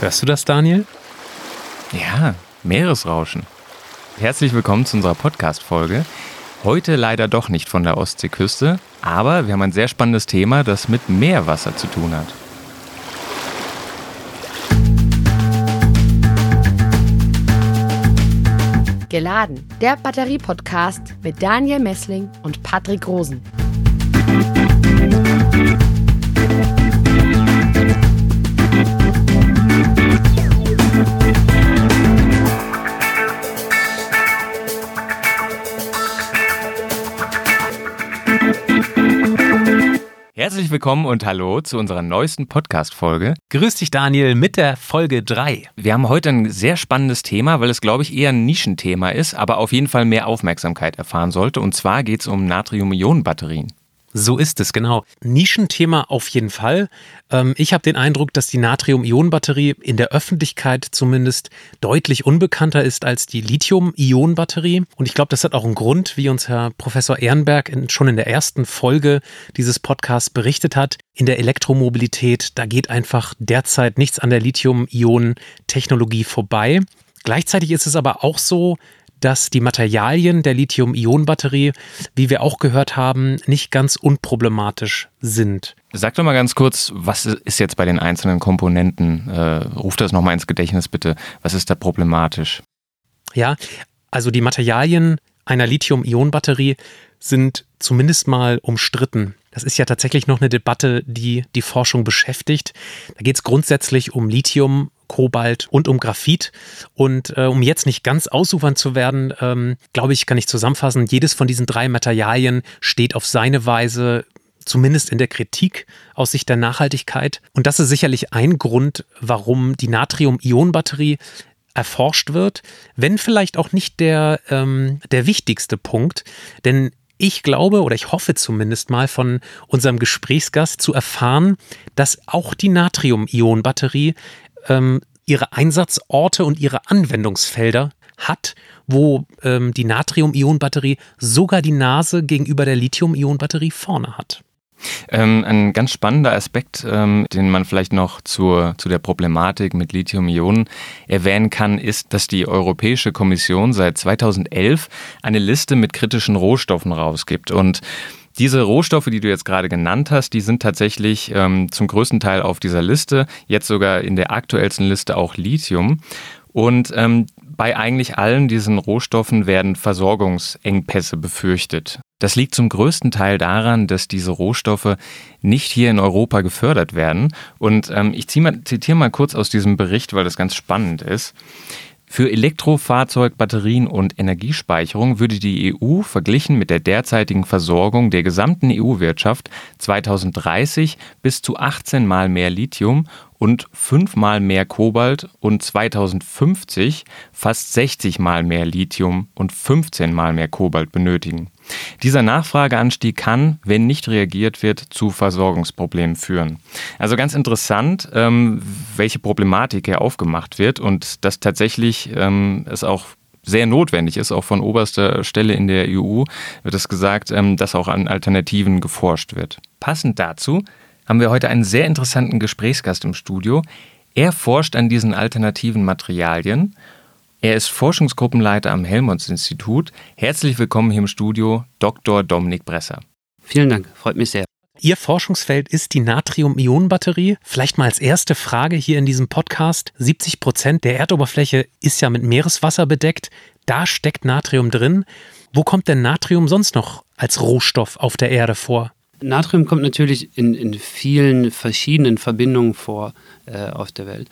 Hörst du das, Daniel? Ja, Meeresrauschen. Herzlich willkommen zu unserer Podcast-Folge. Heute leider doch nicht von der Ostseeküste, aber wir haben ein sehr spannendes Thema, das mit Meerwasser zu tun hat. Geladen, der Batterie-Podcast mit Daniel Messling und Patrick Rosen. Herzlich willkommen und hallo zu unserer neuesten Podcast-Folge. Grüß dich, Daniel, mit der Folge 3. Wir haben heute ein sehr spannendes Thema, weil es, glaube ich, eher ein Nischenthema ist, aber auf jeden Fall mehr Aufmerksamkeit erfahren sollte. Und zwar geht es um Natrium-Ionen-Batterien. So ist es, genau. Nischenthema auf jeden Fall. Ähm, ich habe den Eindruck, dass die Natrium-Ionen-Batterie in der Öffentlichkeit zumindest deutlich unbekannter ist als die Lithium-Ionen-Batterie. Und ich glaube, das hat auch einen Grund, wie uns Herr Professor Ehrenberg schon in der ersten Folge dieses Podcasts berichtet hat. In der Elektromobilität, da geht einfach derzeit nichts an der Lithium-Ionen-Technologie vorbei. Gleichzeitig ist es aber auch so, dass die Materialien der Lithium-Ionen-Batterie, wie wir auch gehört haben, nicht ganz unproblematisch sind. Sag doch mal ganz kurz, was ist jetzt bei den einzelnen Komponenten? Äh, ruf das nochmal ins Gedächtnis bitte. Was ist da problematisch? Ja, also die Materialien einer Lithium-Ionen-Batterie sind zumindest mal umstritten. Das ist ja tatsächlich noch eine Debatte, die die Forschung beschäftigt. Da geht es grundsätzlich um Lithium, Kobalt und um Graphit. Und äh, um jetzt nicht ganz ausufern zu werden, ähm, glaube ich, kann ich zusammenfassen, jedes von diesen drei Materialien steht auf seine Weise zumindest in der Kritik aus Sicht der Nachhaltigkeit. Und das ist sicherlich ein Grund, warum die Natrium-Ionen-Batterie erforscht wird, wenn vielleicht auch nicht der, ähm, der wichtigste Punkt. Denn ich glaube oder ich hoffe zumindest mal von unserem Gesprächsgast zu erfahren, dass auch die Natrium-Ionen-Batterie ähm, ihre Einsatzorte und ihre Anwendungsfelder hat, wo ähm, die Natrium-Ionen-Batterie sogar die Nase gegenüber der Lithium-Ionen-Batterie vorne hat. Ähm, ein ganz spannender Aspekt, ähm, den man vielleicht noch zur, zu der Problematik mit Lithium-Ionen erwähnen kann, ist, dass die Europäische Kommission seit 2011 eine Liste mit kritischen Rohstoffen rausgibt. Und diese Rohstoffe, die du jetzt gerade genannt hast, die sind tatsächlich ähm, zum größten Teil auf dieser Liste, jetzt sogar in der aktuellsten Liste auch Lithium. Und ähm, bei eigentlich allen diesen Rohstoffen werden Versorgungsengpässe befürchtet. Das liegt zum größten Teil daran, dass diese Rohstoffe nicht hier in Europa gefördert werden. Und ähm, ich mal, zitiere mal kurz aus diesem Bericht, weil das ganz spannend ist. Für Elektrofahrzeugbatterien und Energiespeicherung würde die EU verglichen mit der derzeitigen Versorgung der gesamten EU-Wirtschaft 2030 bis zu 18 Mal mehr Lithium und 5 Mal mehr Kobalt und 2050 fast 60 Mal mehr Lithium und 15 Mal mehr Kobalt benötigen. Dieser Nachfrageanstieg kann, wenn nicht reagiert wird, zu Versorgungsproblemen führen. Also ganz interessant, ähm, welche Problematik hier aufgemacht wird und dass tatsächlich ähm, es auch sehr notwendig ist, auch von oberster Stelle in der EU wird es gesagt, ähm, dass auch an Alternativen geforscht wird. Passend dazu haben wir heute einen sehr interessanten Gesprächsgast im Studio. Er forscht an diesen alternativen Materialien er ist Forschungsgruppenleiter am Helmholtz-Institut. Herzlich willkommen hier im Studio, Dr. Dominik Bresser. Vielen Dank, freut mich sehr. Ihr Forschungsfeld ist die Natrium-Ionen-Batterie. Vielleicht mal als erste Frage hier in diesem Podcast. 70 Prozent der Erdoberfläche ist ja mit Meereswasser bedeckt. Da steckt Natrium drin. Wo kommt denn Natrium sonst noch als Rohstoff auf der Erde vor? Natrium kommt natürlich in, in vielen verschiedenen Verbindungen vor äh, auf der Welt.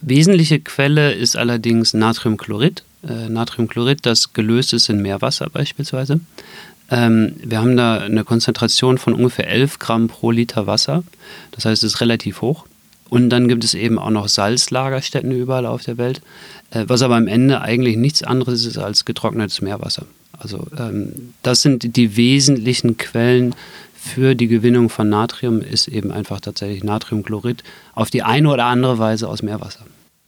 Wesentliche Quelle ist allerdings Natriumchlorid. Äh, Natriumchlorid, das gelöst ist in Meerwasser beispielsweise. Ähm, wir haben da eine Konzentration von ungefähr 11 Gramm pro Liter Wasser. Das heißt, es ist relativ hoch. Und dann gibt es eben auch noch Salzlagerstätten überall auf der Welt, äh, was aber am Ende eigentlich nichts anderes ist als getrocknetes Meerwasser. Also ähm, das sind die wesentlichen Quellen für die Gewinnung von Natrium, ist eben einfach tatsächlich Natriumchlorid auf die eine oder andere Weise aus Meerwasser.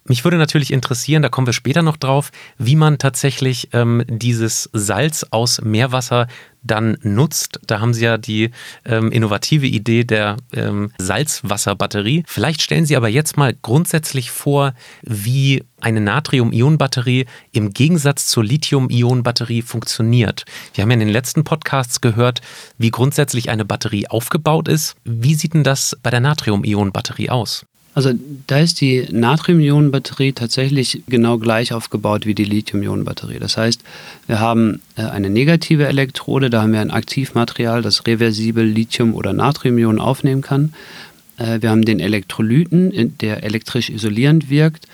Mich würde natürlich interessieren, da kommen wir später noch drauf, wie man tatsächlich ähm, dieses Salz aus Meerwasser dann nutzt. Da haben Sie ja die ähm, innovative Idee der ähm, Salzwasserbatterie. Vielleicht stellen Sie aber jetzt mal grundsätzlich vor, wie eine Natrium-Ionen-Batterie im Gegensatz zur Lithium-Ionen-Batterie funktioniert. Wir haben ja in den letzten Podcasts gehört, wie grundsätzlich eine Batterie aufgebaut ist. Wie sieht denn das bei der Natrium-Ionen-Batterie aus? Also da ist die Natrium-Ionen-Batterie tatsächlich genau gleich aufgebaut wie die Lithium-Ionen-Batterie. Das heißt, wir haben äh, eine negative Elektrode, da haben wir ein Aktivmaterial, das reversibel Lithium- oder Natrium-Ionen aufnehmen kann. Äh, wir haben den Elektrolyten, der elektrisch isolierend wirkt,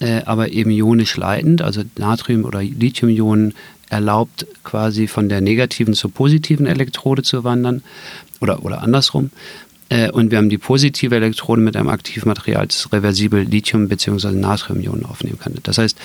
äh, aber eben ionisch leitend. Also Natrium- oder Lithium-Ionen erlaubt quasi von der negativen zur positiven Elektrode zu wandern oder, oder andersrum. Äh, und wir haben die positive Elektrode mit einem Aktivmaterial, das reversibel Lithium- bzw. Natriumionen aufnehmen kann. Das heißt,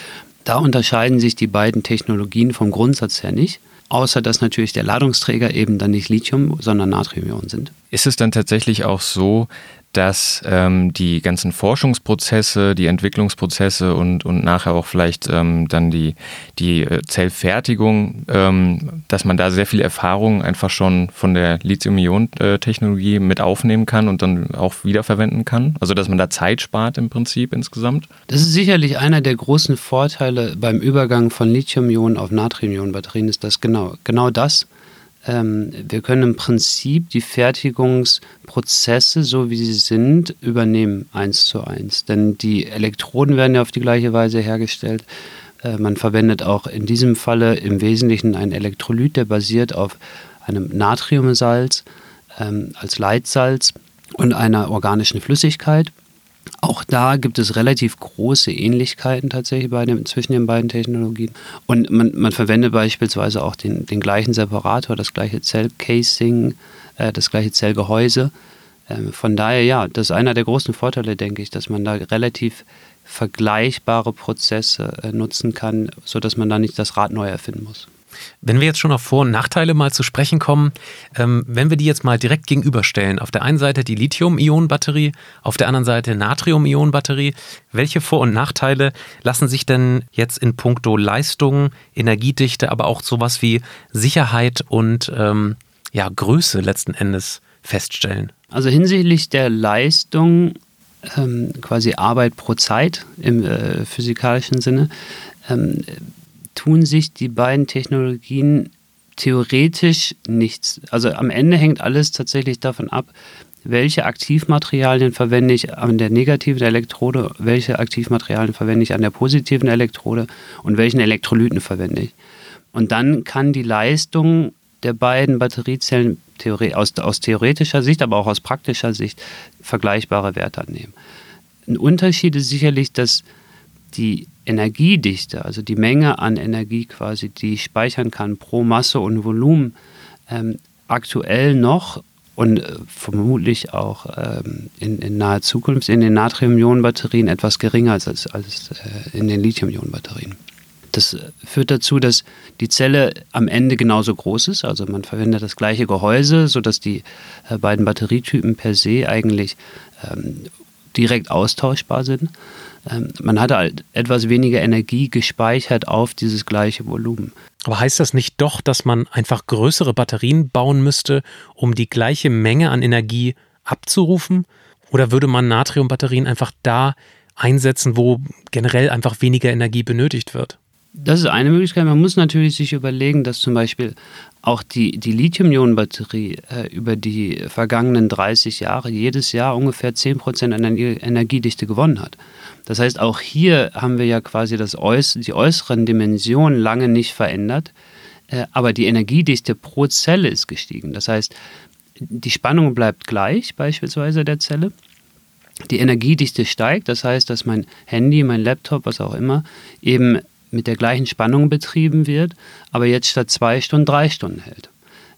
da unterscheiden sich die beiden Technologien vom Grundsatz her nicht, außer dass natürlich der Ladungsträger eben dann nicht Lithium, sondern Natriumionen sind. Ist es dann tatsächlich auch so, dass ähm, die ganzen Forschungsprozesse, die Entwicklungsprozesse und, und nachher auch vielleicht ähm, dann die, die äh, Zellfertigung, ähm, dass man da sehr viel Erfahrung einfach schon von der Lithium-Ionen-Technologie mit aufnehmen kann und dann auch wiederverwenden kann? Also dass man da Zeit spart im Prinzip insgesamt? Das ist sicherlich einer der großen Vorteile beim Übergang von Lithium-Ionen auf Natrium-Ionen-Batterien, ist das genau, genau das ähm, wir können im Prinzip die Fertigungsprozesse, so wie sie sind, übernehmen, eins zu eins. Denn die Elektroden werden ja auf die gleiche Weise hergestellt. Äh, man verwendet auch in diesem Falle im Wesentlichen ein Elektrolyt, der basiert auf einem Natriumsalz ähm, als Leitsalz und einer organischen Flüssigkeit. Auch da gibt es relativ große Ähnlichkeiten tatsächlich dem, zwischen den beiden Technologien. Und man, man verwendet beispielsweise auch den, den gleichen Separator, das gleiche Zellcasing, äh, das gleiche Zellgehäuse. Ähm, von daher, ja, das ist einer der großen Vorteile, denke ich, dass man da relativ vergleichbare Prozesse äh, nutzen kann, sodass man da nicht das Rad neu erfinden muss. Wenn wir jetzt schon auf Vor- und Nachteile mal zu sprechen kommen, ähm, wenn wir die jetzt mal direkt gegenüberstellen, auf der einen Seite die Lithium-Ionen-Batterie, auf der anderen Seite Natrium-Ionen-Batterie, welche Vor- und Nachteile lassen sich denn jetzt in puncto Leistung, Energiedichte, aber auch sowas wie Sicherheit und ähm, ja, Größe letzten Endes feststellen? Also hinsichtlich der Leistung, ähm, quasi Arbeit pro Zeit im äh, physikalischen Sinne, ähm, tun sich die beiden Technologien theoretisch nichts. Also am Ende hängt alles tatsächlich davon ab, welche Aktivmaterialien verwende ich an der negativen Elektrode, welche Aktivmaterialien verwende ich an der positiven Elektrode und welchen Elektrolyten verwende ich. Und dann kann die Leistung der beiden Batteriezellen aus, aus theoretischer Sicht, aber auch aus praktischer Sicht vergleichbare Werte annehmen. Ein Unterschied ist sicherlich, dass die Energiedichte, also die Menge an Energie quasi, die ich speichern kann pro Masse und Volumen, ähm, aktuell noch und äh, vermutlich auch ähm, in, in, naher Zukunft in den Natrium-Ionen-Batterien etwas geringer als, als, als äh, in den Lithium-Ionen-Batterien. Das führt dazu, dass die Zelle am Ende genauso groß ist. Also man verwendet das gleiche Gehäuse, sodass die äh, beiden Batterietypen per se eigentlich ähm, direkt austauschbar sind. Ähm, man hat halt etwas weniger Energie gespeichert auf dieses gleiche Volumen. Aber heißt das nicht doch, dass man einfach größere Batterien bauen müsste, um die gleiche Menge an Energie abzurufen? Oder würde man Natriumbatterien einfach da einsetzen, wo generell einfach weniger Energie benötigt wird? Das ist eine Möglichkeit. Man muss natürlich sich überlegen, dass zum Beispiel auch die, die Lithium-Ionen-Batterie äh, über die vergangenen 30 Jahre jedes Jahr ungefähr 10% an Energiedichte gewonnen hat. Das heißt, auch hier haben wir ja quasi das Äuß die äußeren Dimensionen lange nicht verändert, äh, aber die Energiedichte pro Zelle ist gestiegen. Das heißt, die Spannung bleibt gleich, beispielsweise der Zelle. Die Energiedichte steigt, das heißt, dass mein Handy, mein Laptop, was auch immer, eben mit der gleichen Spannung betrieben wird, aber jetzt statt zwei Stunden drei Stunden hält.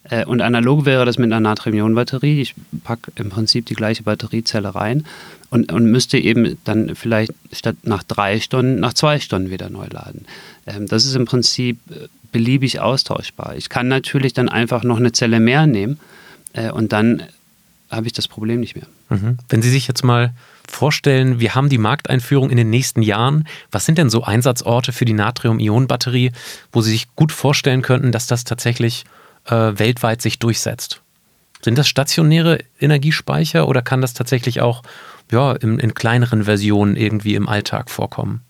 Äh, und analog wäre das mit einer Natrium-Ionen-Batterie. Ich packe im Prinzip die gleiche Batteriezelle rein und, und müsste eben dann vielleicht statt nach drei Stunden, nach zwei Stunden wieder neu laden. Ähm, das ist im Prinzip äh, beliebig austauschbar. Ich kann natürlich dann einfach noch eine Zelle mehr nehmen äh, und dann habe ich das Problem nicht mehr. Mhm. Wenn Sie sich jetzt mal vorstellen, wir haben die Markteinführung in den nächsten Jahren. Was sind denn so Einsatzorte für die Natrium-Ionen-Batterie, wo Sie sich gut vorstellen könnten, dass das tatsächlich äh, weltweit sich durchsetzt? Sind das stationäre Energiespeicher oder kann das tatsächlich auch ja, in, in kleineren Versionen irgendwie im Alltag vorkommen?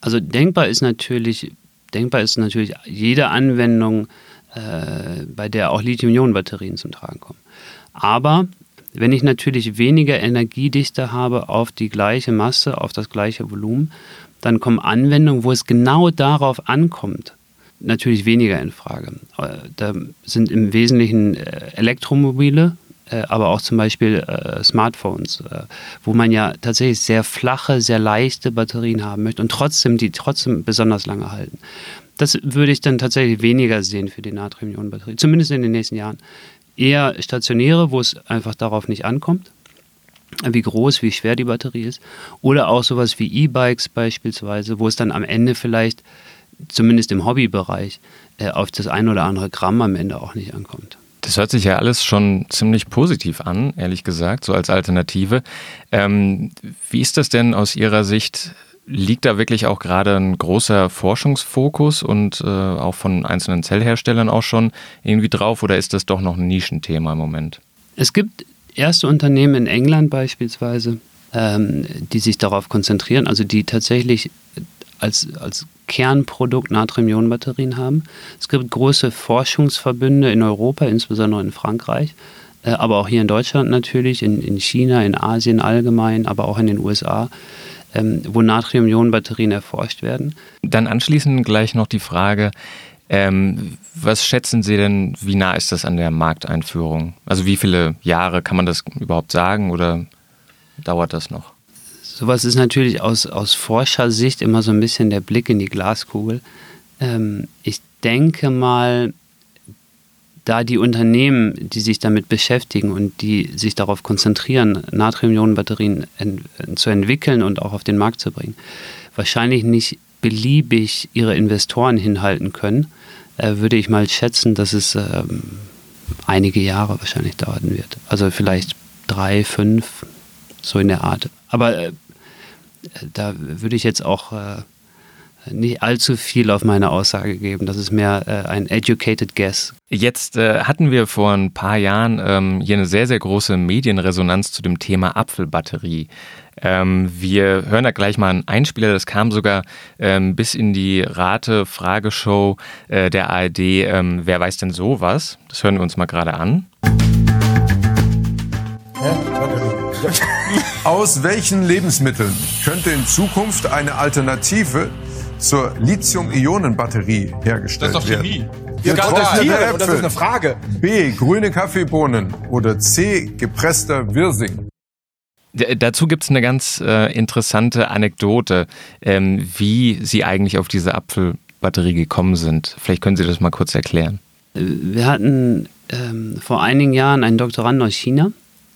Also denkbar ist natürlich, denkbar ist natürlich jede Anwendung, äh, bei der auch Lithium-Ionen-Batterien zum Tragen kommen. Aber wenn ich natürlich weniger Energiedichte habe auf die gleiche Masse, auf das gleiche Volumen, dann kommen Anwendungen, wo es genau darauf ankommt, natürlich weniger in Frage. Äh, da sind im Wesentlichen äh, Elektromobile, äh, aber auch zum Beispiel Smartphones, wo man ja tatsächlich sehr flache, sehr leichte Batterien haben möchte und trotzdem die trotzdem besonders lange halten. Das würde ich dann tatsächlich weniger sehen für die Natrium-Ionen-Batterie, zumindest in den nächsten Jahren. Eher stationäre, wo es einfach darauf nicht ankommt, wie groß, wie schwer die Batterie ist. Oder auch sowas wie E-Bikes beispielsweise, wo es dann am Ende vielleicht zumindest im Hobbybereich, äh, auf das ein oder andere Gramm am Ende auch nicht ankommt. Das hört sich ja alles schon ziemlich positiv an, ehrlich gesagt, so als Alternative. Ähm, wie ist das denn aus Ihrer Sicht? Liegt da wirklich auch gerade ein großer Forschungsfokus und äh, auch von einzelnen Zellherstellern auch schon irgendwie drauf oder ist das doch noch ein Nischenthema im Moment? Es gibt erste Unternehmen in England beispielsweise, ähm, die sich darauf konzentrieren, also die tatsächlich als, als Kernprodukt Natrium-Ionen-Batterien haben. Es gibt große Forschungsverbünde in Europa, insbesondere in Frankreich, äh, aber auch hier in Deutschland natürlich, in, in China, in Asien allgemein, aber auch in den USA, ähm, wo Natrium-Ionen-Batterien erforscht werden. Dann anschließend gleich noch die Frage, ähm, was schätzen Sie denn, wie nah ist das an der Markteinführung? Also wie viele Jahre kann man das überhaupt sagen oder dauert das noch? Sowas ist natürlich aus, aus Forschersicht immer so ein bisschen der Blick in die Glaskugel. Ähm, ich denke mal, da die Unternehmen, die sich damit beschäftigen und die sich darauf konzentrieren, Natrium-Ionen-Batterien ent zu entwickeln und auch auf den Markt zu bringen, wahrscheinlich nicht beliebig ihre Investoren hinhalten können, äh, würde ich mal schätzen, dass es ähm, einige Jahre wahrscheinlich dauern wird. Also vielleicht drei, fünf, so in der Art. Aber äh, da würde ich jetzt auch äh, nicht allzu viel auf meine Aussage geben. Das ist mehr äh, ein educated guess. Jetzt äh, hatten wir vor ein paar Jahren ähm, hier eine sehr, sehr große Medienresonanz zu dem Thema Apfelbatterie. Ähm, wir hören da gleich mal einen Einspieler, das kam sogar ähm, bis in die Rate-Frageshow äh, der ARD. Ähm, wer weiß denn sowas? Das hören wir uns mal gerade an. Aus welchen Lebensmitteln könnte in Zukunft eine Alternative zur Lithium-Ionen-Batterie hergestellt werden? Das ist doch Chemie. Getrocknete Äpfel. Das ist eine Frage. B. Grüne Kaffeebohnen. Oder C. Gepresster Wirsing. Dazu gibt es eine ganz äh, interessante Anekdote, ähm, wie Sie eigentlich auf diese Apfelbatterie gekommen sind. Vielleicht können Sie das mal kurz erklären. Wir hatten ähm, vor einigen Jahren einen Doktorand aus China,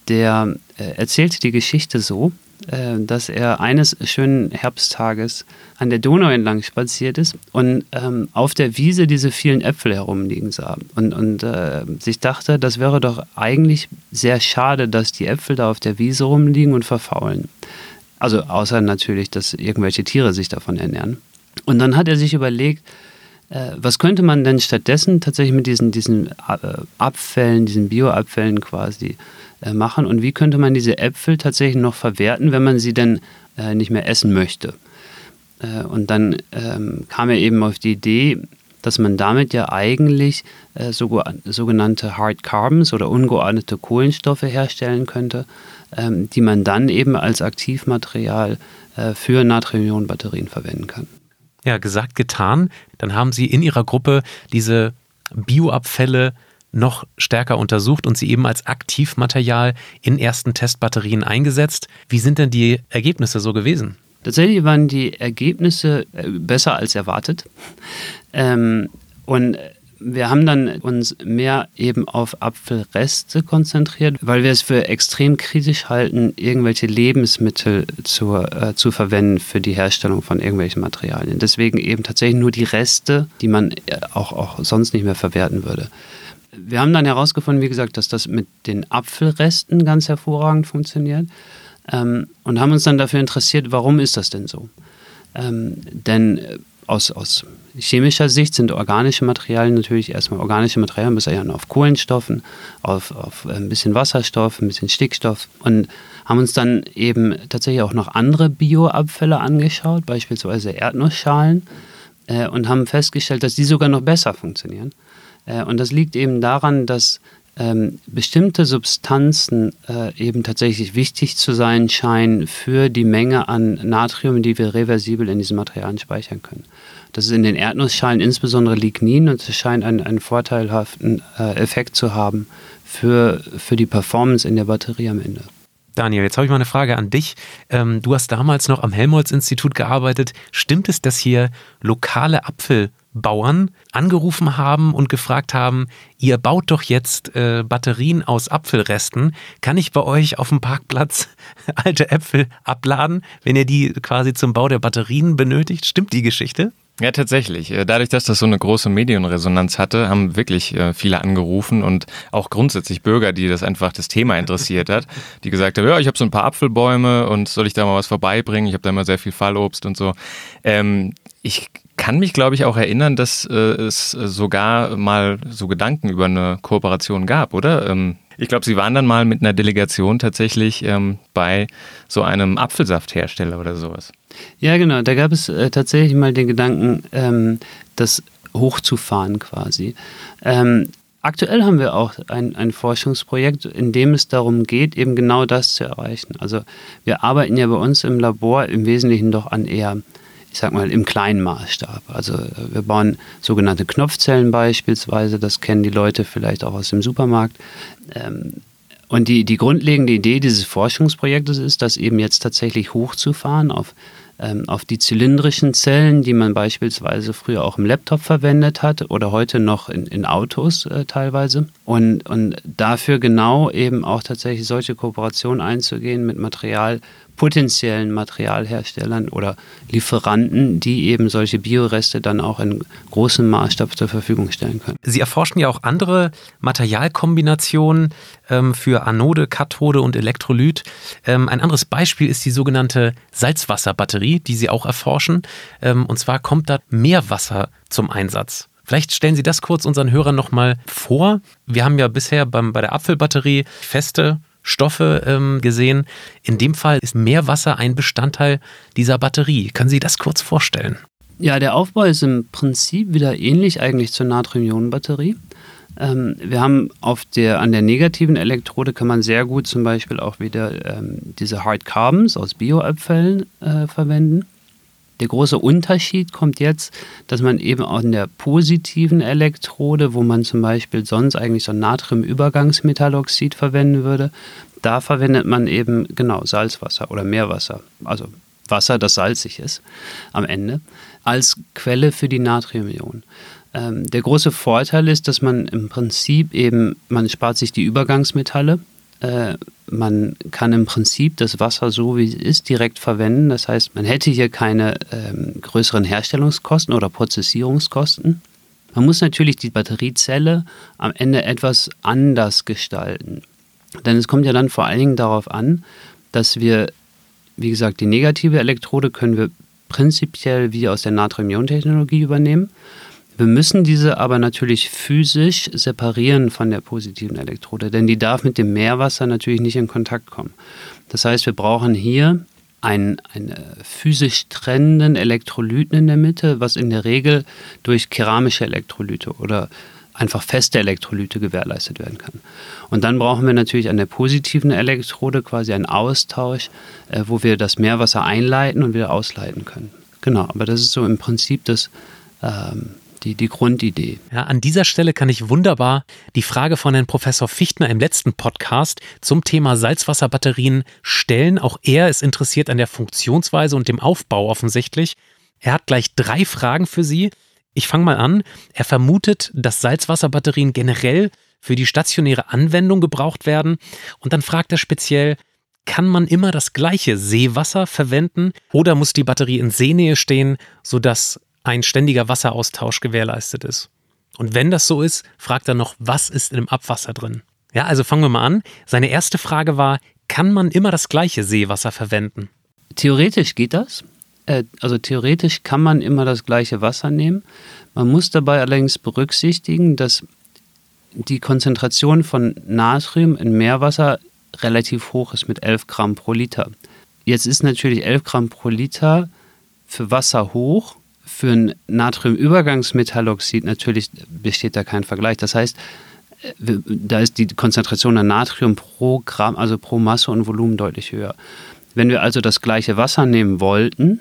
der äh, erzählte die Geschichte so, äh, dass er eines schönen Herbsttages an der Donau entlang spaziert ist und ähm, auf der Wiese diese vielen Äpfel herumliegen sah und, und äh, sich dachte, das wäre doch eigentlich sehr schade, dass die Äpfel da auf der Wiese rumliegen und verfaulen. Also außer natürlich, dass irgendwelche Tiere sich davon ernähren. Und dann hat er sich überlegt, äh, was könnte man denn stattdessen tatsächlich mit diesen, diesen äh, Abfällen, diesen Bioabfällen quasi äh, machen und wie könnte man diese Äpfel tatsächlich noch verwerten, wenn man sie denn äh, nicht mehr essen möchte. Äh, und dann ähm, kam er eben auf die Idee, dass man damit ja eigentlich äh, so, sogenannte Hard Carbons oder ungeordnete Kohlenstoffe herstellen könnte, ähm, die man dann eben als Aktivmaterial äh, für Natrium-Ionen-Batterien verwenden kann. Ja, gesagt, getan. Dann haben Sie in Ihrer Gruppe diese Bioabfälle noch stärker untersucht und sie eben als Aktivmaterial in ersten Testbatterien eingesetzt. Wie sind denn die Ergebnisse so gewesen? Tatsächlich waren die Ergebnisse äh, besser als erwartet. Ähm, und wir haben dann uns mehr eben auf Apfelreste konzentriert, weil wir es für extrem kritisch halten, irgendwelche Lebensmittel zu, äh, zu verwenden für die Herstellung von irgendwelchen Materialien. Deswegen eben tatsächlich nur die Reste, die man äh, auch, auch sonst nicht mehr verwerten würde wir haben dann herausgefunden, wie gesagt, dass das mit den Apfelresten ganz hervorragend funktioniert. ähm, und haben uns dann dafür interessiert, warum ist das denn so? Ähm, denn äh, aus, aus chemischer Sicht sind organische Materialien natürlich erstmal organische Materialien basieren auf Kohlenstoffen, auf, auf ein bisschen Wasserstoff, ein bisschen Stickstoff und haben uns dann eben tatsächlich auch noch andere Bioabfälle angeschaut, beispielsweise Erdnussschalen äh, und haben festgestellt, dass die sogar noch besser funktionieren. Äh, und das liegt eben daran, dass ähm, bestimmte Substanzen äh, eben tatsächlich wichtig zu sein scheinen für die Menge an Natrium, die wir reversibel in diesen Materialien speichern können. Das ist in den Erdnussschalen insbesondere Lignin und es scheint einen, einen vorteilhaften äh, Effekt zu haben für, für die Performance in der Batterie am Ende. Daniel, jetzt habe ich mal eine Frage an dich. Ähm, du hast damals noch am Helmholtz-Institut gearbeitet. Stimmt es, dass hier lokale Apfelbauern angerufen haben und gefragt haben, ihr baut doch jetzt äh, Batterien aus Apfelresten. Kann ich bei euch auf dem Parkplatz alte Äpfel abladen, wenn ihr die quasi zum Bau der Batterien benötigt? Stimmt die Geschichte? Ja, tatsächlich. Äh, dadurch, dass das so eine große Medienresonanz hatte, haben wirklich äh, viele angerufen und auch grundsätzlich Bürger, die das einfach das Thema interessiert hat, die gesagt haben, ja, ich habe so ein paar Apfelbäume und soll ich da mal was vorbeibringen? Ich habe da immer sehr viel Fallobst und so. Ähm, ich kann mich, glaube ich, auch erinnern, dass äh, es sogar mal so Gedanken über eine Kooperation gab, oder? Ähm, ich glaube, Sie waren dann mal mit einer Delegation tatsächlich ähm, bei so einem Apfelsafthersteller oder sowas. Ja, genau. Da gab es äh, tatsächlich mal den Gedanken, ähm, das hochzufahren quasi. Ähm, aktuell haben wir auch ein, ein Forschungsprojekt, in dem es darum geht, eben genau das zu erreichen. Also wir arbeiten ja bei uns im Labor im Wesentlichen doch an eher ich sag mal, im kleinen Maßstab. Also äh, wir bauen sogenannte Knopfzellen beispielsweise, das kennen die Leute vielleicht auch aus dem Supermarkt. Ähm, und die, die grundlegende Idee dieses Forschungsprojektes ist, das eben jetzt tatsächlich hochzufahren auf ähm, auf die zylindrischen Zellen, die man beispielsweise früher auch im Laptop verwendet hat oder heute noch in, in Autos äh, teilweise. Und, und dafür genau eben auch tatsächlich solche Kooperationen einzugehen mit Material, potenziellen Materialherstellern oder Lieferanten, die eben solche Bioreste dann auch in großem Maßstab zur Verfügung stellen können. Sie erforschen ja auch andere Materialkombinationen ähm, für Anode, Kathode und Elektrolyt. Ähm, ein anderes Beispiel ist die sogenannte Salzwasserbatterie, die Sie auch erforschen. Ähm, und zwar kommt da Meerwasser zum Einsatz. Vielleicht stellen Sie das kurz unseren Hörern nochmal vor. Wir haben ja bisher beim, bei der Apfelbatterie feste Stoffe ähm, gesehen. In dem Fall ist Meerwasser ein Bestandteil dieser Batterie. Können Sie das kurz vorstellen? Ja, der Aufbau ist im Prinzip wieder ähnlich eigentlich zur Natrium-Ionen-Batterie. Ähm, wir haben auf der, an der negativen Elektrode kann man sehr gut zum Beispiel auch wieder ähm, diese Hard Carbons aus Bioabfällen äh, verwenden. Der große Unterschied kommt jetzt, dass man eben auch in der positiven Elektrode, wo man zum Beispiel sonst eigentlich so Natriumübergangsmetalloxid verwenden würde, da verwendet man eben genau Salzwasser oder Meerwasser, also Wasser, das salzig ist am Ende, als Quelle für die Natriumionen. Ähm, der große Vorteil ist, dass man im Prinzip eben, man spart sich die Übergangsmetalle, äh, man kann im Prinzip das Wasser so wie es ist direkt verwenden. Das heißt, man hätte hier keine ähm, größeren Herstellungskosten oder Prozessierungskosten. Man muss natürlich die Batteriezelle am Ende etwas anders gestalten. Denn es kommt ja dann vor allen Dingen darauf an, dass wir, wie gesagt, die negative Elektrode können wir prinzipiell wie aus der Natrium-Ionen-Technologie übernehmen. Wir müssen diese aber natürlich physisch separieren von der positiven Elektrode, denn die darf mit dem Meerwasser natürlich nicht in Kontakt kommen. Das heißt, wir brauchen hier einen, einen physisch trennenden Elektrolyten in der Mitte, was in der Regel durch keramische Elektrolyte oder einfach feste Elektrolyte gewährleistet werden kann. Und dann brauchen wir natürlich an der positiven Elektrode quasi einen Austausch, äh, wo wir das Meerwasser einleiten und wieder ausleiten können. Genau, aber das ist so im Prinzip das, ähm, die, die Grundidee. Ja, an dieser Stelle kann ich wunderbar die Frage von Herrn Professor Fichtner im letzten Podcast zum Thema Salzwasserbatterien stellen. Auch er ist interessiert an der Funktionsweise und dem Aufbau offensichtlich. Er hat gleich drei Fragen für Sie. Ich fange mal an. Er vermutet, dass Salzwasserbatterien generell für die stationäre Anwendung gebraucht werden. Und dann fragt er speziell, kann man immer das gleiche Seewasser verwenden oder muss die Batterie in Seenähe stehen, sodass ein ständiger Wasseraustausch gewährleistet ist. Und wenn das so ist, fragt er noch, was ist im Abwasser drin? Ja, also fangen wir mal an. Seine erste Frage war, kann man immer das gleiche Seewasser verwenden? Theoretisch geht das. Äh, also theoretisch kann man immer das gleiche Wasser nehmen. Man muss dabei allerdings berücksichtigen, dass die Konzentration von Natrium in Meerwasser relativ hoch ist mit 11 Gramm pro Liter. Jetzt ist natürlich 11 Gramm pro Liter für Wasser hoch, für ein Natriumübergangsmetalloxid natürlich besteht da kein Vergleich. Das heißt, da ist die Konzentration an Natrium pro Gramm, also pro Masse und Volumen deutlich höher. Wenn wir also das gleiche Wasser nehmen wollten,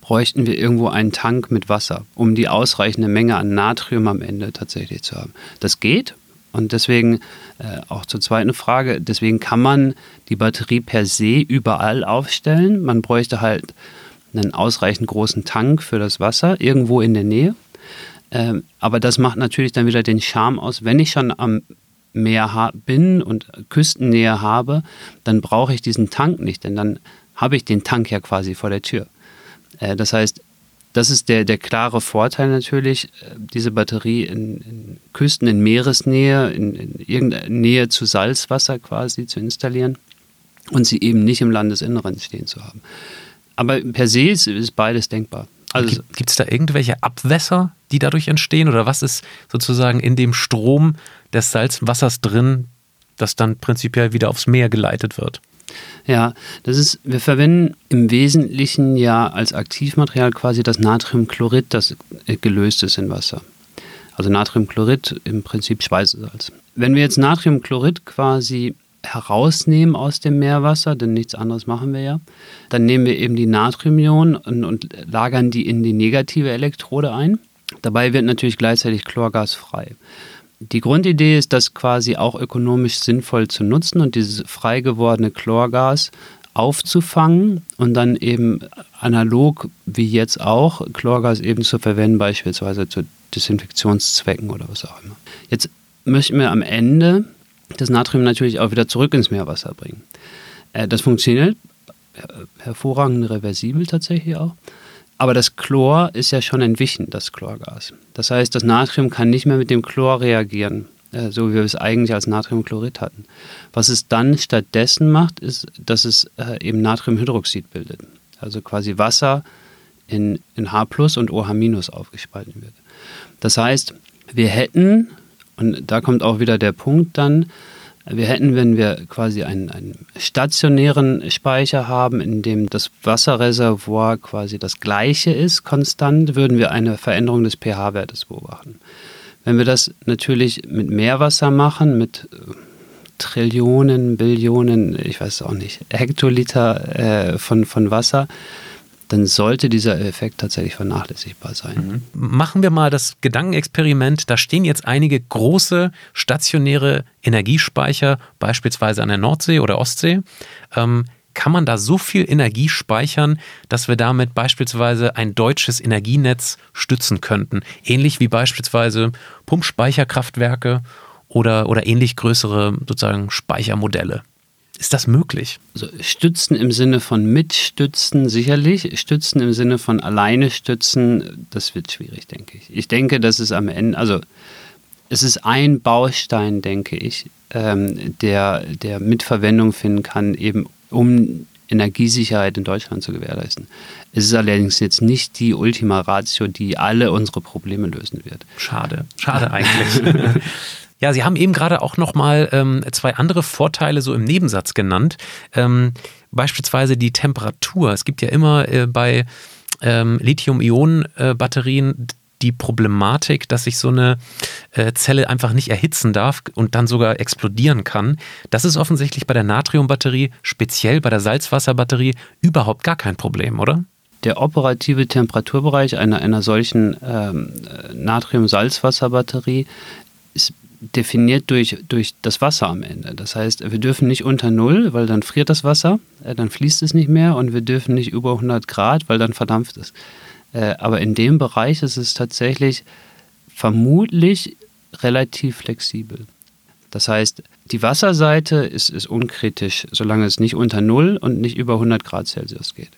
bräuchten wir irgendwo einen Tank mit Wasser, um die ausreichende Menge an Natrium am Ende tatsächlich zu haben. Das geht und deswegen äh, auch zur zweiten Frage, deswegen kann man die Batterie per se überall aufstellen. Man bräuchte halt einen ausreichend großen Tank für das Wasser irgendwo in der Nähe. Ähm, aber das macht natürlich dann wieder den Charme aus. Wenn ich schon am Meer bin und Küstennähe habe, dann brauche ich diesen Tank nicht, denn dann habe ich den Tank ja quasi vor der Tür. Äh, das heißt, das ist der, der klare Vorteil natürlich, äh, diese Batterie in, in Küsten, in Meeresnähe, in, in irgendeiner Nähe zu Salzwasser quasi zu installieren und sie eben nicht im Landesinneren stehen zu haben. Aber per se ist, ist beides denkbar. Also Gibt es da irgendwelche Abwässer, die dadurch entstehen? Oder was ist sozusagen in dem Strom des Salzwassers drin, das dann prinzipiell wieder aufs Meer geleitet wird? Ja, das ist, wir verwenden im Wesentlichen ja als Aktivmaterial quasi das Natriumchlorid, das gelöst ist in Wasser. Also Natriumchlorid im Prinzip Speisesalz. Wenn wir jetzt Natriumchlorid quasi herausnehmen aus dem Meerwasser, denn nichts anderes machen wir ja, dann nehmen wir eben die Natriumionen und, und lagern die in die negative Elektrode ein. Dabei wird natürlich gleichzeitig Chlorgas frei. Die Grundidee ist, das quasi auch ökonomisch sinnvoll zu nutzen und dieses frei gewordene Chlorgas aufzufangen und dann eben analog wie jetzt auch Chlorgas eben zu verwenden, beispielsweise zu Desinfektionszwecken oder was auch immer. Jetzt möchten wir am Ende das Natrium natürlich auch wieder zurück ins Meerwasser bringen. Äh, das funktioniert hervorragend reversibel tatsächlich auch. Aber das Chlor ist ja schon entwichen, das Chlorgas. Das heißt, das Natrium kann nicht mehr mit dem Chlor reagieren, äh, so wie wir es eigentlich als Natriumchlorid hatten. Was es dann stattdessen macht, ist, dass es äh, eben Natriumhydroxid bildet. Also quasi Wasser in, in H und OH aufgespalten wird. Das heißt, wir hätten, und da kommt auch wieder der Punkt dann, wir hätten, wenn wir quasi einen, einen, stationären Speicher haben, in dem das Wasserreservoir quasi das gleiche ist, konstant, würden wir eine Veränderung des pH-Wertes beobachten. Wenn wir das natürlich mit Meerwasser machen, mit äh, Trillionen, Billionen, ich weiß auch nicht, Hektoliter äh, von, von Wasser, dann sollte dieser Effekt tatsächlich vernachlässigbar sein. Mhm. Machen wir mal das Gedankenexperiment. Da stehen jetzt einige große stationäre Energiespeicher, beispielsweise an der Nordsee oder Ostsee. Ähm, kann man da so viel Energie speichern, dass wir damit beispielsweise ein deutsches Energienetz stützen könnten? Ähnlich wie beispielsweise Pumpspeicherkraftwerke oder, oder ähnlich größere sozusagen Speichermodelle. Ist das möglich? Also stützen im Sinne von mitstützen sicherlich, stützen im Sinne von alleine stützen, das wird schwierig, denke ich. Ich denke, dass es am Ende, also es ist ein Baustein, denke ich, ähm, der, der Mitverwendung finden kann, eben um Energiesicherheit in Deutschland zu gewährleisten. Es ist allerdings jetzt nicht die Ultima Ratio, die alle unsere Probleme lösen wird. Schade, schade eigentlich. Ja, Sie haben eben gerade auch nochmal ähm, zwei andere Vorteile so im Nebensatz genannt. Ähm, beispielsweise die Temperatur. Es gibt ja immer äh, bei ähm, Lithium-Ionen-Batterien die Problematik, dass sich so eine äh, Zelle einfach nicht erhitzen darf und dann sogar explodieren kann. Das ist offensichtlich bei der Natriumbatterie, speziell bei der Salzwasserbatterie, überhaupt gar kein Problem, oder? Der operative Temperaturbereich einer, einer solchen ähm, Natrium-Salzwasserbatterie ist definiert durch, durch das Wasser am Ende. Das heißt, wir dürfen nicht unter Null, weil dann friert das Wasser, äh, dann fließt es nicht mehr und wir dürfen nicht über 100 Grad, weil dann verdampft es. Äh, aber in dem Bereich ist es tatsächlich vermutlich relativ flexibel. Das heißt, die Wasserseite ist, ist unkritisch, solange es nicht unter Null und nicht über 100 Grad Celsius geht.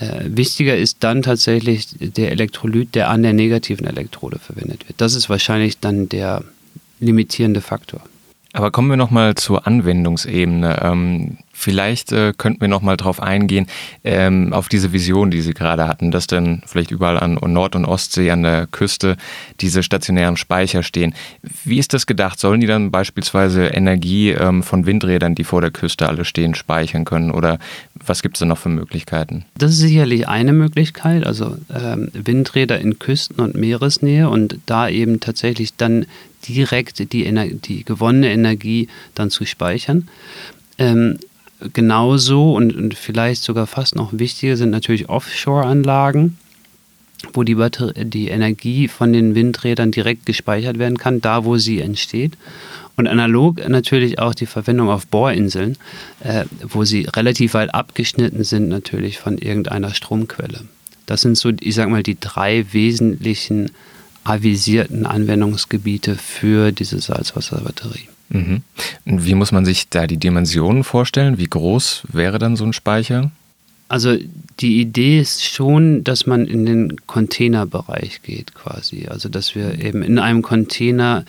Äh, wichtiger ist dann tatsächlich der Elektrolyt, der an der negativen Elektrode verwendet wird. Das ist wahrscheinlich dann der, limitierende Faktor. Aber kommen wir nochmal zur Anwendungsebene. Ähm, vielleicht äh, könnten wir nochmal drauf eingehen, ähm, auf diese Vision, die Sie gerade hatten, dass dann vielleicht überall an Nord- und Ostsee an der Küste diese stationären Speicher stehen. Wie ist das gedacht? Sollen die dann beispielsweise Energie ähm, von Windrädern, die vor der Küste alle stehen, speichern können? Oder was gibt es da noch für Möglichkeiten? Das ist sicherlich eine Möglichkeit, also ähm, Windräder in Küsten- und Meeresnähe und da eben tatsächlich dann direkt die, Ener die gewonnene Energie dann zu speichern. Ähm, genauso und, und, vielleicht sogar fast noch wichtiger sind natürlich Offshore-Anlagen, wo die, die Energie von den Windrädern direkt gespeichert werden kann, da wo sie entsteht. Und analog natürlich auch die Verwendung auf Bohrinseln, äh, wo sie relativ weit abgeschnitten sind natürlich von irgendeiner Stromquelle. Das sind so, ich sag mal, die drei wesentlichen avisierten Anwendungsgebiete für diese Salzwasserbatterie. Mhm. Wie muss man sich da die Dimensionen vorstellen? Wie groß wäre dann so ein Speicher? Also die Idee ist schon, dass man in den Containerbereich geht quasi. Also dass wir eben in einem Container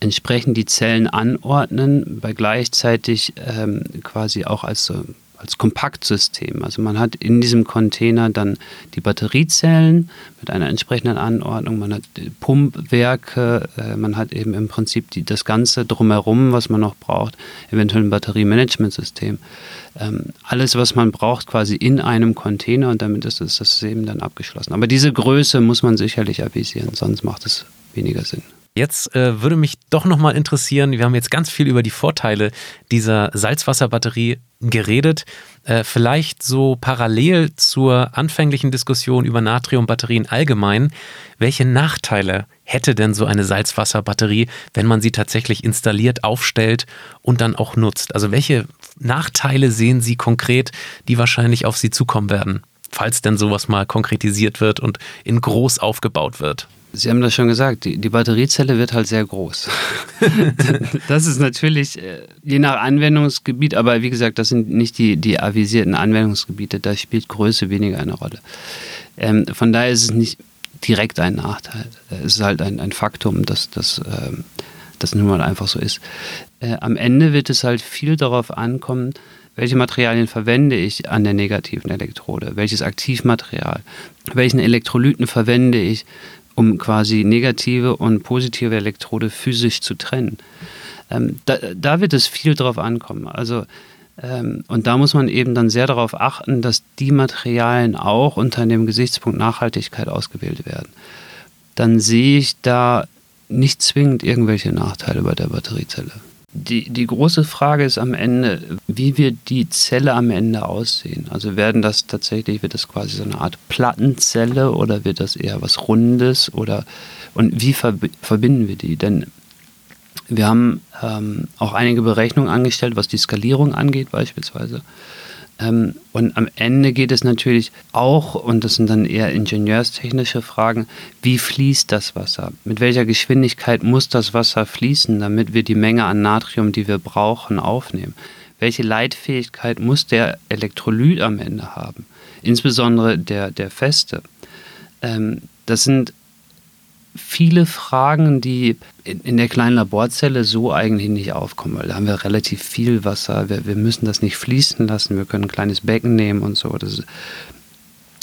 entsprechend die Zellen anordnen, bei gleichzeitig ähm, quasi auch als so als Kompaktsystem. Also man hat in diesem Container dann die Batteriezellen mit einer entsprechenden Anordnung, man hat Pumpwerke, äh, man hat eben im Prinzip die, das Ganze drumherum, was man noch braucht, eventuell ein Batteriemanagementsystem. Ähm, alles, was man braucht, quasi in einem Container und damit ist das System dann abgeschlossen. Aber diese Größe muss man sicherlich avisieren, sonst macht es weniger Sinn. Jetzt äh, würde mich doch nochmal interessieren, wir haben jetzt ganz viel über die Vorteile dieser Salzwasserbatterie geredet. Äh, vielleicht so parallel zur anfänglichen Diskussion über Natriumbatterien allgemein. Welche Nachteile hätte denn so eine Salzwasserbatterie, wenn man sie tatsächlich installiert, aufstellt und dann auch nutzt? Also welche Nachteile sehen Sie konkret, die wahrscheinlich auf Sie zukommen werden, falls denn sowas mal konkretisiert wird und in groß aufgebaut wird? Sie haben das schon gesagt, die, die Batteriezelle wird halt sehr groß. das ist natürlich äh, je nach Anwendungsgebiet, aber wie gesagt, das sind nicht die, die avisierten Anwendungsgebiete, da spielt Größe weniger eine Rolle. Ähm, von daher ist es nicht direkt ein Nachteil. Es ist halt ein, ein Faktum, dass das ähm, das nun mal einfach so ist. Äh, am Ende wird es halt viel darauf ankommen, welche Materialien verwende ich an der negativen Elektrode, welches Aktivmaterial, welchen Elektrolyten verwende ich, um quasi negative und positive Elektrode physisch zu trennen. Ähm, da, da, wird es viel drauf ankommen. Also, ähm, und da muss man eben dann sehr darauf achten, dass die Materialien auch unter dem Gesichtspunkt Nachhaltigkeit ausgewählt werden. Dann sehe ich da nicht zwingend irgendwelche Nachteile bei der Batteriezelle. Die, die große Frage ist am Ende, wie wird die Zelle am Ende aussehen? Also werden das tatsächlich, wird das quasi so eine Art Plattenzelle oder wird das eher was Rundes oder und wie verbinden wir die? Denn wir haben ähm, auch einige Berechnungen angestellt, was die Skalierung angeht beispielsweise. Ähm, und am Ende geht es natürlich auch, und das sind dann eher ingenieurstechnische Fragen, wie fließt das Wasser? Mit welcher Geschwindigkeit muss das Wasser fließen, damit wir die Menge an Natrium, die wir brauchen, aufnehmen? Welche Leitfähigkeit muss der Elektrolyt am Ende haben? Insbesondere der, der feste. Ähm, das sind viele Fragen, die in der kleinen Laborzelle so eigentlich nicht aufkommen, weil da haben wir relativ viel Wasser. Wir, wir müssen das nicht fließen lassen. Wir können ein kleines Becken nehmen und so. Das ist,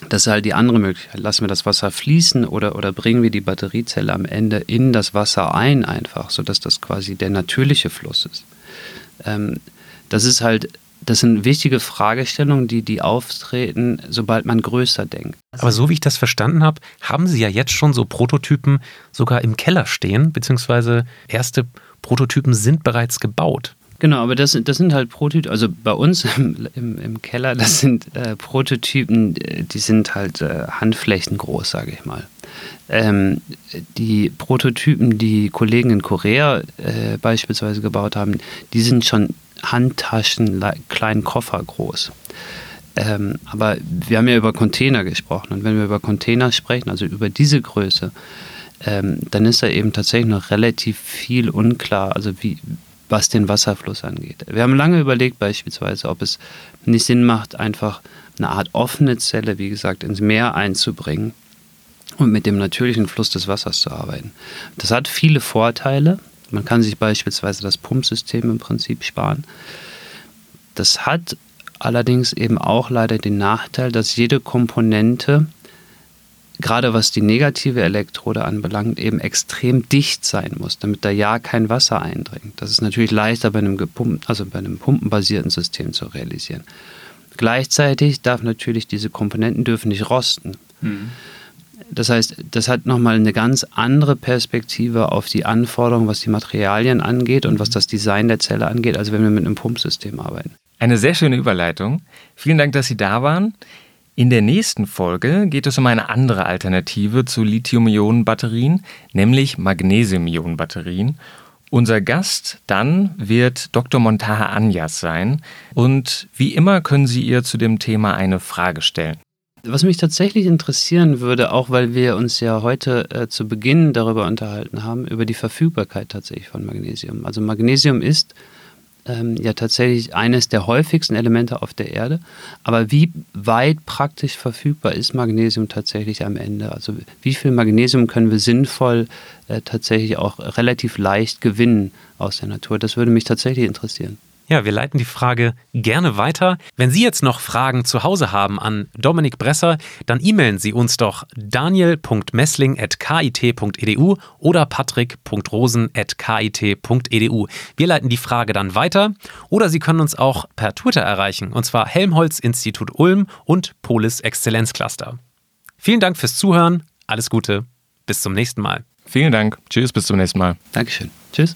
das ist halt die andere Möglichkeit. Lassen wir das Wasser fließen oder, oder bringen wir die Batteriezelle am Ende in das Wasser ein, einfach, sodass das quasi der natürliche Fluss ist. Ähm, das ist halt das sind wichtige Fragestellungen, die, die auftreten, sobald man größer denkt. Aber so wie ich das verstanden habe, haben Sie ja jetzt schon so Prototypen sogar im Keller stehen, beziehungsweise erste Prototypen sind bereits gebaut. Genau, aber das, das sind halt Prototypen, also bei uns im, im, im Keller, das sind äh, Prototypen, die sind halt äh, Handflächen groß, sage ich mal. Ähm, die Prototypen, die Kollegen in Korea äh, beispielsweise gebaut haben, die sind schon Handtaschen, kleinen Koffer groß. Ähm, aber wir haben ja über Container gesprochen. Und wenn wir über Container sprechen, also über diese Größe, ähm, dann ist da eben tatsächlich noch relativ viel unklar, also wie, was den Wasserfluss angeht. Wir haben lange überlegt beispielsweise, ob es nicht Sinn macht, einfach eine Art offene Zelle, wie gesagt, ins Meer einzubringen und mit dem natürlichen Fluss des Wassers zu arbeiten. Das hat viele Vorteile, Man kann sich beispielsweise das Pumpsystem im Prinzip sparen. Das hat allerdings eben auch leider den Nachteil, dass jede Komponente, gerade was die negative Elektrode anbelangt, eben extrem dicht sein muss, damit da ja kein Wasser eindringt. Das ist natürlich leichter bei einem, gepumpt, also bei einem pumpenbasierten System zu realisieren. Gleichzeitig darf natürlich diese Komponenten dürfen nicht rosten. Mhm. Das heißt, das hat nochmal eine ganz andere Perspektive auf die Anforderungen, was die Materialien angeht und was das Design der Zelle angeht, als wenn wir mit einem Pumpsystem arbeiten. Eine sehr schöne Überleitung. Vielen Dank, dass Sie da waren. In der nächsten Folge geht es um eine andere Alternative zu Lithium-Ionen-Batterien, nämlich Magnesium-Ionen-Batterien. Unser Gast dann wird Dr. Montaha Anyas sein und wie immer können Sie ihr zu dem Thema eine Frage stellen. Was mich tatsächlich interessieren würde, auch weil wir uns ja heute äh, zu Beginn darüber unterhalten haben, über die Verfügbarkeit tatsächlich von Magnesium. Also Magnesium ist ähm, ja tatsächlich eines der häufigsten Elemente auf der Erde. Aber wie weit praktisch verfügbar ist Magnesium tatsächlich am Ende? Also wie viel Magnesium können wir sinnvoll äh, tatsächlich auch relativ leicht gewinnen aus der Natur? Das würde mich tatsächlich interessieren. Ja, wir leiten die Frage gerne weiter. Wenn Sie jetzt noch Fragen zu Hause haben an Dominik Bresser, dann e-mailen Sie uns doch daniel.messling.kit.edu oder patrick.rosen.kit.edu. Wir leiten die Frage dann weiter oder Sie können uns auch per Twitter erreichen, und zwar Helmholtz Institut Ulm und Polis Exzellenzcluster. Vielen Dank fürs Zuhören, alles Gute, bis zum nächsten Mal. Vielen Dank, tschüss, bis zum nächsten Mal. Dankeschön, tschüss.